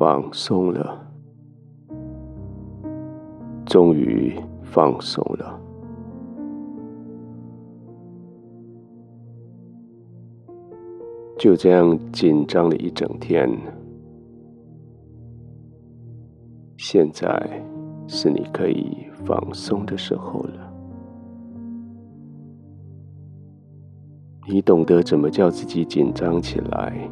放松了，终于放松了。就这样紧张了一整天，现在是你可以放松的时候了。你懂得怎么叫自己紧张起来，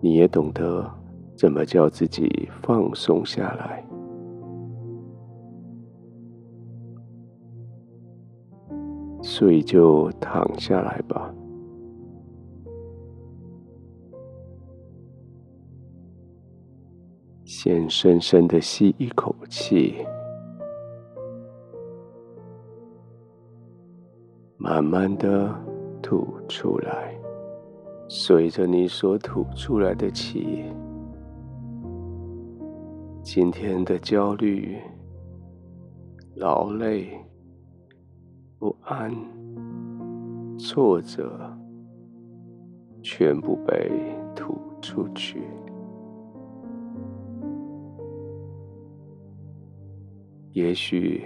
你也懂得怎么叫自己放松下来，所以就躺下来吧。先深深的吸一口气，慢慢的吐出来。随着你所吐出来的气，今天的焦虑、劳累、不安、挫折，全部被吐出去。也许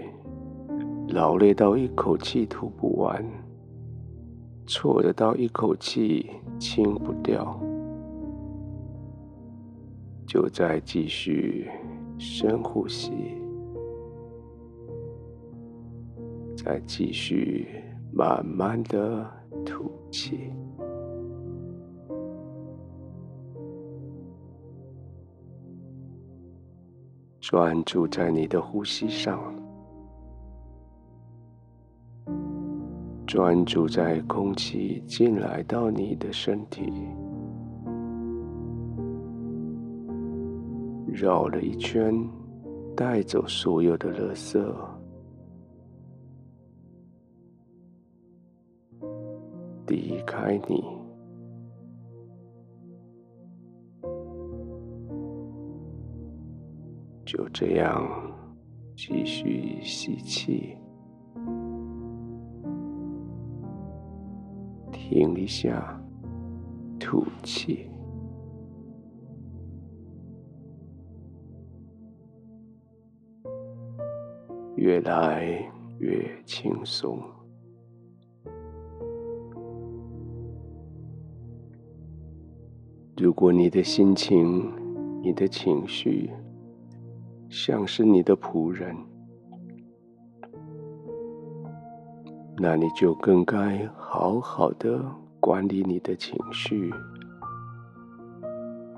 劳累到一口气吐不完，错的到一口气清不掉，就再继续深呼吸，再继续慢慢的吐气。专注在你的呼吸上，专注在空气进来到你的身体，绕了一圈，带走所有的垃圾，离开你。就这样，继续吸气，停一下，吐气，越来越轻松。如果你的心情、你的情绪，像是你的仆人，那你就更该好好的管理你的情绪，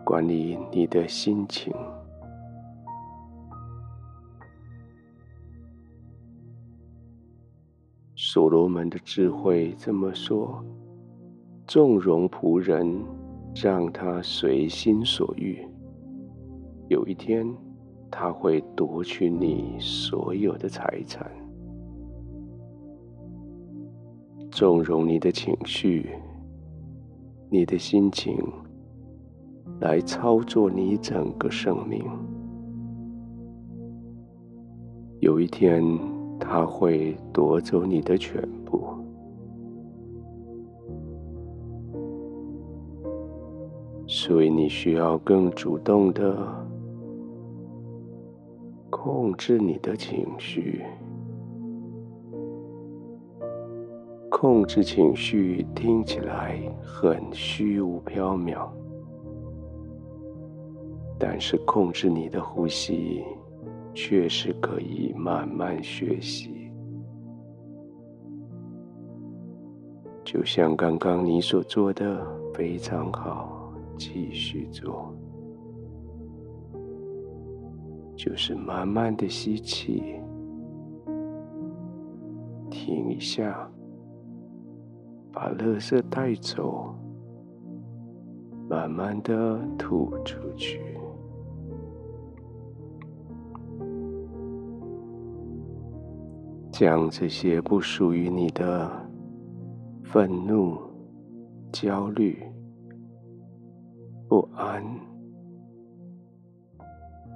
管理你的心情。所罗门的智慧这么说：纵容仆人，让他随心所欲，有一天。他会夺取你所有的财产，纵容你的情绪、你的心情，来操作你整个生命。有一天，他会夺走你的全部，所以你需要更主动的。控制你的情绪，控制情绪听起来很虚无缥缈，但是控制你的呼吸确实可以慢慢学习。就像刚刚你所做的非常好，继续做。就是慢慢的吸气，停一下，把垃圾带走，慢慢的吐出去，将这些不属于你的愤怒、焦虑、不安。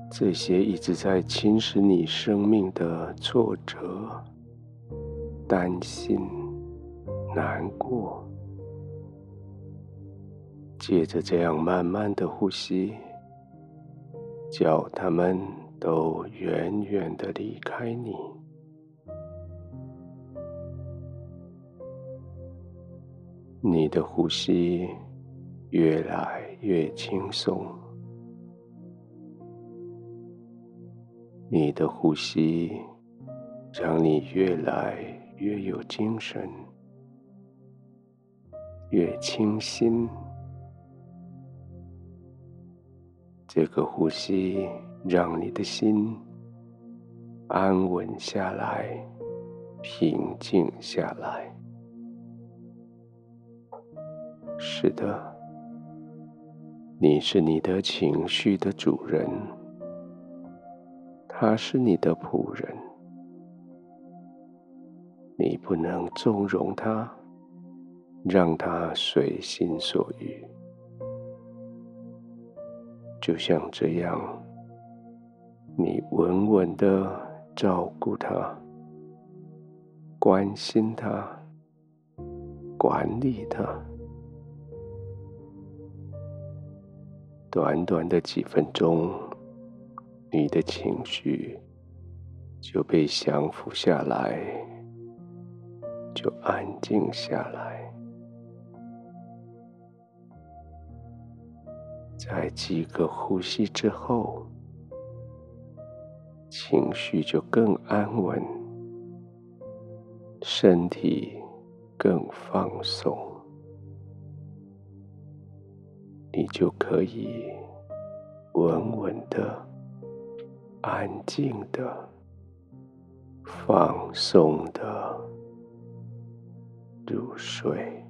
这些一直在侵蚀你生命的挫折、担心、难过，借着这样慢慢的呼吸，叫他们都远远的离开你。你的呼吸越来越轻松，你的呼吸让你越来越有精神，越清新。这个呼吸让你的心安稳下来，平静下来。是的，你是你的情绪的主人，他是你的仆人，你不能纵容他，让他随心所欲。就像这样，你稳稳的照顾他，关心他，管理他。短短的几分钟，你的情绪就被降服下来，就安静下来。在几个呼吸之后，情绪就更安稳，身体更放松。你就可以稳稳的、安静的、放松的入睡。